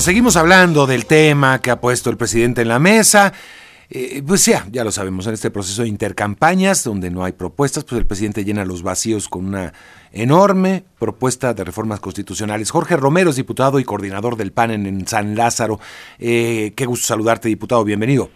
Seguimos hablando del tema que ha puesto el presidente en la mesa. Eh, pues ya, ya lo sabemos, en este proceso de intercampañas, donde no hay propuestas, pues el presidente llena los vacíos con una enorme propuesta de reformas constitucionales. Jorge Romero es diputado y coordinador del PAN en, San Lázaro. Eh, qué gusto saludarte, diputado, bienvenido.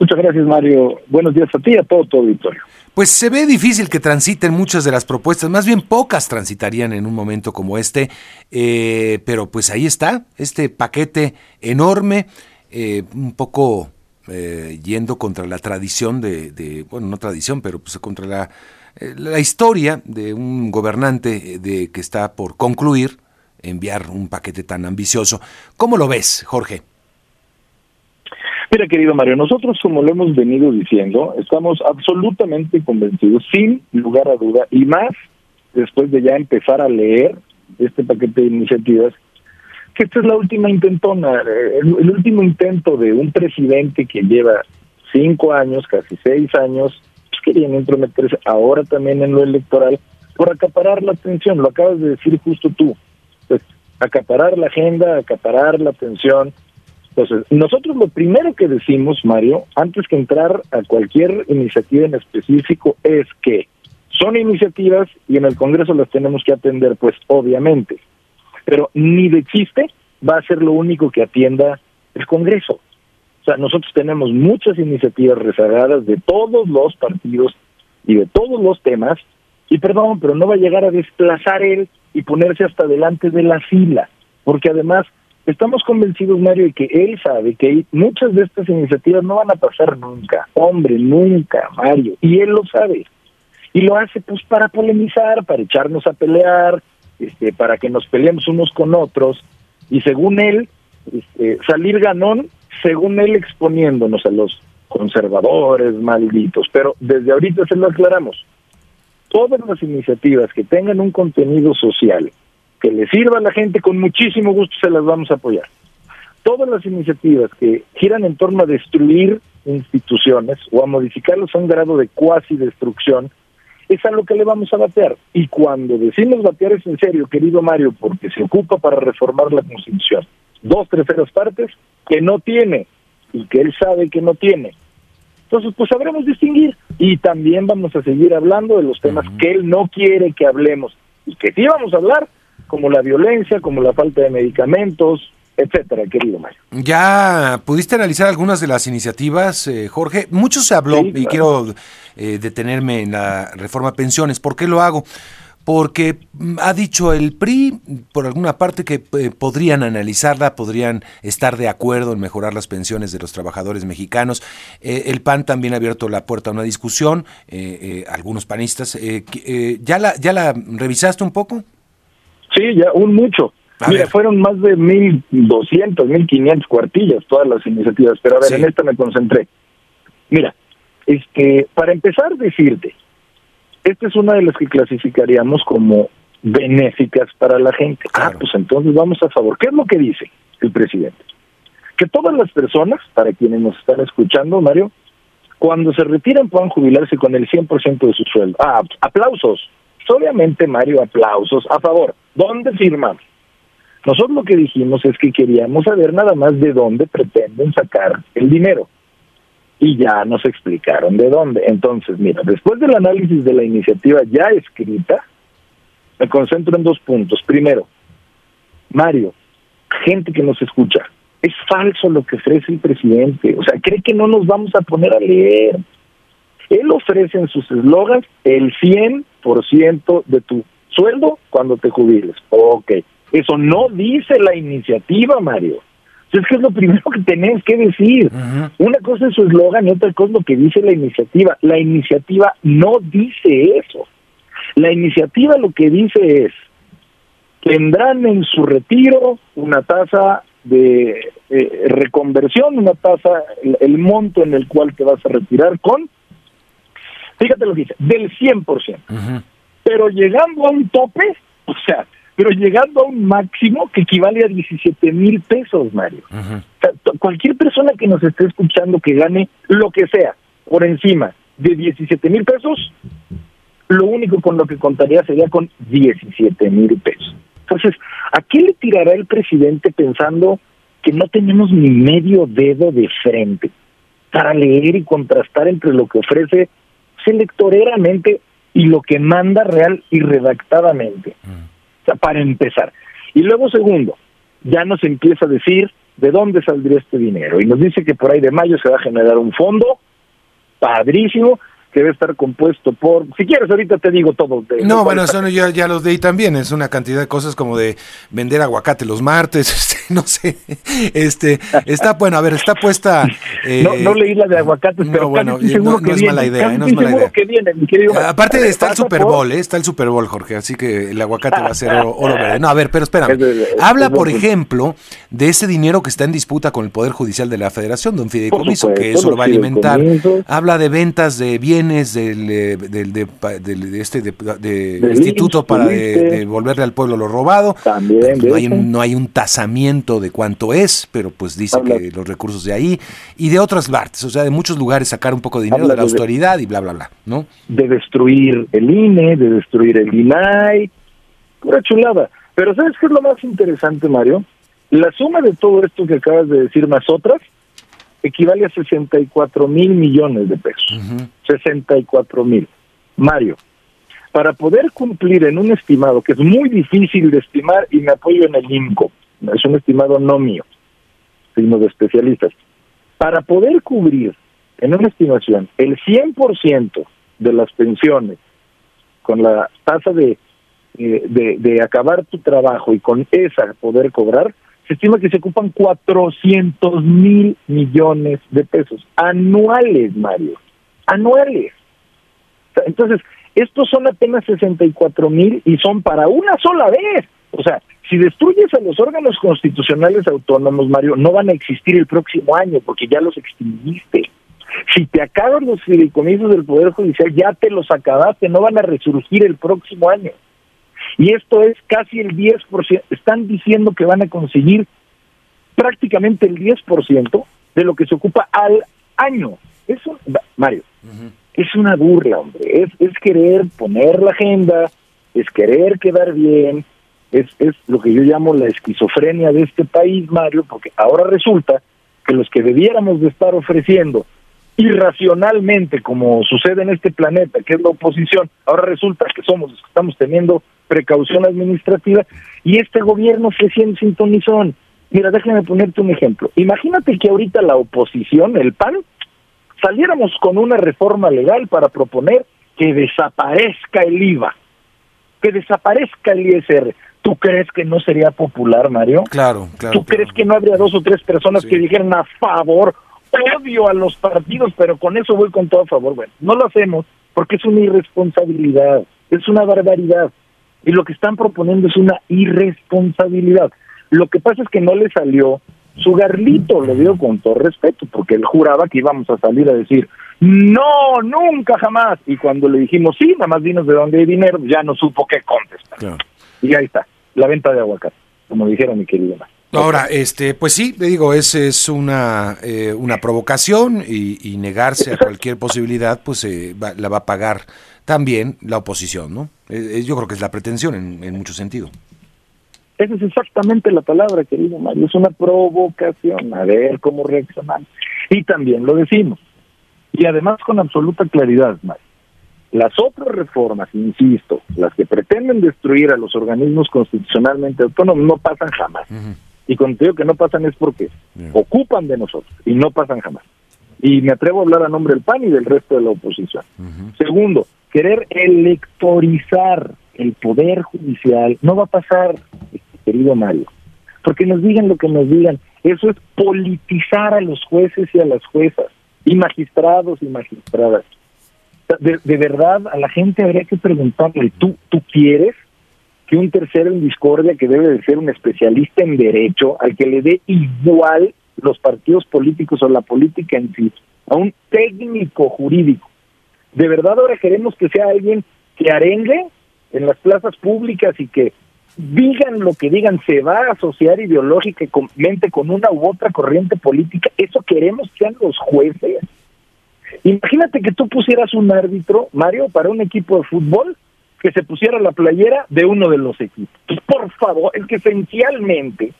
Muchas gracias, Mario. Buenos días a ti y a todo tu auditorio. Pues se ve difícil que transiten muchas de las propuestas, más bien pocas transitarían en un momento como este, eh, pero pues ahí está, este paquete enorme, eh, un poco eh, yendo contra la tradición de, bueno, no tradición, pero pues contra la, la historia de un gobernante de que está por concluir enviar un paquete tan ambicioso. ¿Cómo lo ves, Jorge? Mira, querido Mario, nosotros, como lo hemos venido diciendo, estamos absolutamente convencidos, sin lugar a duda, y más después de ya empezar a leer este paquete de iniciativas, que esta es la última intentona, el, último intento de un presidente que lleva cinco años, casi seis años, pues, queriendo intrometerse ahora también en lo electoral, por acaparar la atención, lo acabas de decir justo tú, pues acaparar la agenda, acaparar la atención, entonces, nosotros lo primero que decimos, Mario, antes que entrar a cualquier iniciativa en específico, es que son iniciativas y en el Congreso las tenemos que atender, pues obviamente. Pero ni de chiste va a ser lo único que atienda el Congreso. O sea, nosotros tenemos muchas iniciativas rezagadas de todos los partidos y de todos los temas, y perdón, pero no va a llegar a desplazar él y ponerse hasta delante de la fila, porque además Estamos convencidos, Mario, de que él sabe que muchas de estas iniciativas no van a pasar nunca. Hombre, nunca, Mario. Y él lo sabe. Y lo hace pues para polemizar, para echarnos a pelear, este, para que nos peleemos unos con otros. Y según él, este, salir ganón, según él exponiéndonos a los conservadores malditos. Pero desde ahorita se lo aclaramos. Todas las iniciativas que tengan un contenido social, que le sirva a la gente, con muchísimo gusto se las vamos a apoyar. Todas las iniciativas que giran en torno a destruir instituciones o a modificarlos a un grado de cuasi destrucción, es a lo que le vamos a batear. Y cuando decimos batear es en serio, querido Mario, porque se ocupa para reformar la Constitución. Dos terceras partes que no tiene y que él sabe que no tiene. Entonces, pues sabremos distinguir y también vamos a seguir hablando de los temas que él no quiere que hablemos y que sí vamos a hablar, como la violencia, como la falta de medicamentos, etcétera, querido Mario. ¿Ya pudiste analizar algunas de las iniciativas, eh, Jorge? Mucho se habló y quiero eh, detenerme en la reforma pensiones. ¿Por qué lo hago? Porque mm, ha dicho el PRI, por alguna parte, que eh, podrían analizarla, podrían estar de acuerdo en mejorar las pensiones de los trabajadores mexicanos. el PAN también ha abierto la puerta a una discusión, algunos panistas. ¿ya, la, ¿Ya la revisaste un poco? Sí, ya, un mucho. Mira, fueron más de 1.200, 1.500 cuartillas todas las iniciativas, pero a ver, en esta me concentré. Mira, este, para empezar, decirte, esta es una de las que clasificaríamos como benéficas para la gente. Ah, pues entonces vamos a favor. ¿Qué es lo que dice el presidente? Que todas las personas, para quienes nos están escuchando, Mario, cuando se retiran puedan jubilarse con el 100% de su sueldo. Ah, aplausos. Obviamente, Mario, aplausos a favor. ¿Dónde firmamos? Nosotros lo que dijimos es que queríamos saber nada más de dónde pretenden sacar el dinero. Y ya nos explicaron de dónde. Entonces, mira, después del análisis de la iniciativa ya escrita, me concentro en dos puntos. Primero, Mario, gente que nos escucha, es falso lo que ofrece el presidente. O sea, cree que no nos vamos a poner a leer. Él ofrece en sus eslogans el 100% de tu sueldo cuando te jubiles. Ok, eso no dice la iniciativa, Mario. Es que es lo primero que tenés que decir. Una cosa es su eslogan y otra cosa es lo que dice la iniciativa. La iniciativa no dice eso. La iniciativa lo que dice es, tendrán en su retiro una tasa de eh, reconversión, una tasa, el, monto en el cual te vas a retirar con, fíjate lo que dice, del 100% pero llegando a un tope, o sea, pero llegando a un máximo que equivale a 17 mil pesos, Mario. cualquier persona que nos esté escuchando que gane lo que sea por encima de 17 mil pesos, lo único con lo que contaría sería con 17 mil pesos. Entonces, ¿a qué le tirará el presidente pensando que no tenemos ni medio dedo de frente para leer y contrastar entre lo que ofrece electoreramente y lo que manda real y redactadamente? O sea, para empezar. Y luego, segundo, ya nos empieza a decir de dónde saldría este dinero. Y nos dice que por ahí de mayo se va a generar un fondo padrísimo que debe estar compuesto por, si quieres ahorita te digo todo. no, bueno, eso ya, ya los leí también, es una cantidad de cosas como de vender aguacate los martes, este, no sé, este, está, bueno, a ver, está puesta... Eh, no, leí la de aguacates, pero bueno, no, es mala idea, no es mala idea. Aparte está el Super Bowl, eh, está el Super Bowl, Jorge, así que el aguacate va a ser oro, verde. No, a ver, pero espérame. Habla, por ejemplo, de ese dinero que está en disputa con el Poder Judicial de la Federación, don Fideicomiso, que eso lo va a alimentar. Habla de ventas de bienes del, eh, del, de, este de, instituto para devolverle al pueblo lo robado. También no, hay un, no hay un tasamiento de cuánto es, pero pues dice que los recursos de ahí y de otras partes, o sea, de muchos lugares sacar un poco de dinero de la autoridad y bla, bla, bla, ¿no? De destruir el INE, de destruir el INAI, pura chulada. Pero ¿sabes qué es lo más interesante, Mario? La suma de todo esto que acabas de decir más otras equivale a 64 mil millones de pesos. 64 mil. Mario, para poder cumplir en un estimado que es muy difícil de estimar y me apoyo en el INCO, es un estimado no mío, sino de especialistas, para poder cubrir en una estimación el 100% de las pensiones con la tasa de, eh, de, de acabar tu trabajo y con esa poder cobrar, se estima que se ocupan 400 mil millones de pesos anuales, Mario, anuales. Entonces, estos son apenas 64 mil y son para una sola vez. O sea, si destruyes a los órganos constitucionales autónomos, Mario, no van a existir el próximo año porque ya los extinguiste. Si te acaban los fideicomisos del Poder Judicial, ya te los acabaste, no van a resurgir el próximo año y esto es casi el 10%. Están diciendo que van a conseguir prácticamente el 10% de lo que se ocupa al año. Eso, Mario, es una burla, hombre. Es, es querer poner la agenda, es querer quedar bien, es, es lo que yo llamo la esquizofrenia de este país, Mario, porque ahora resulta que los que debiéramos de estar ofreciendo irracionalmente, como sucede en este planeta, que es la oposición, ahora resulta que somos los que estamos teniendo precaución administrativa y este gobierno se siente sintonizón. Mira, déjame ponerte un ejemplo. Imagínate que ahorita la oposición, el PAN, saliéramos con una reforma legal para proponer que desaparezca el IVA, que desaparezca el ISR. ¿Tú crees que no sería popular, Mario? Claro, claro. ¿Tú crees que no habría dos o tres personas que dijeran a favor odio a los partidos, pero con eso voy con todo a favor. Bueno, no lo hacemos porque es una irresponsabilidad, es una barbaridad. Y lo que están proponiendo es una irresponsabilidad. Lo que pasa es que no le salió su garlito, lo digo con todo respeto, porque él juraba que íbamos a salir a decir, no, nunca jamás. Y cuando le dijimos, sí, nada más dinos de dónde hay dinero, ya no supo qué contestar. Y ahí está, la venta de aguacate, como dijeron mi querido Ahora, este, pues sí, le digo, es, es una, eh, una provocación y, negarse a cualquier posibilidad, pues eh, la va a pagar también la oposición, ¿no? Eh, yo creo que es la pretensión en, en mucho sentido. Esa es exactamente la palabra, querido Mario, es una provocación, a ver cómo reaccionan. Y también lo decimos, y además con absoluta claridad, Mario. Las otras reformas, insisto, las que pretenden destruir a los organismos constitucionalmente autónomos, no pasan jamás. Y cuando digo que no pasan es porque ocupan de nosotros y no pasan jamás. Y me atrevo a hablar a nombre del PAN y del resto de la oposición. Segundo, querer electorizar el poder judicial no va a pasar, querido Mario, porque nos digan lo que nos digan. Eso es politizar a los jueces y a las juezas, y magistrados y magistradas. De, de verdad, a la gente habría que preguntarle, ¿tú, ¿tú quieres que un tercero en discordia que debe de ser un especialista en derecho, al que le dé igual los partidos políticos o la política en sí, a un técnico jurídico. De verdad ahora queremos que sea alguien que arengue en las plazas públicas y que digan lo que digan, se va a asociar ideológicamente con una u otra corriente política. Eso queremos que sean los jueces. Imagínate que tú pusieras un árbitro, Mario, para un equipo de fútbol que se pusiera la playera de uno de los equipos. por favor, es que esencialmente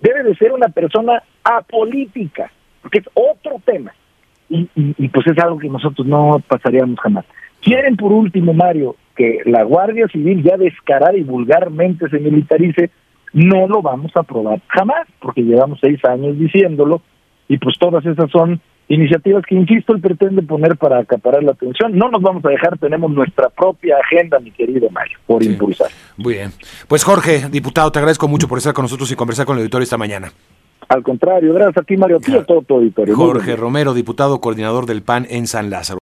debe de ser una persona apolítica, porque es otro tema. Y, pues es algo que nosotros no pasaríamos jamás. Quieren por último, Mario, que la Guardia Civil ya descarada y vulgarmente se militarice, no lo vamos a aprobar jamás, porque llevamos seis años diciéndolo, y pues todas esas son iniciativas que, insisto, él pretende poner para acaparar la atención. No nos vamos a dejar, tenemos nuestra propia agenda, mi querido Mario, por impulsar. Muy bien. Pues Jorge, diputado, te agradezco mucho por estar con nosotros y conversar con el auditorio esta mañana. Al contrario, gracias a ti, Mario, a todo tu auditorio. Jorge Romero, diputado coordinador del PAN en San Lázaro.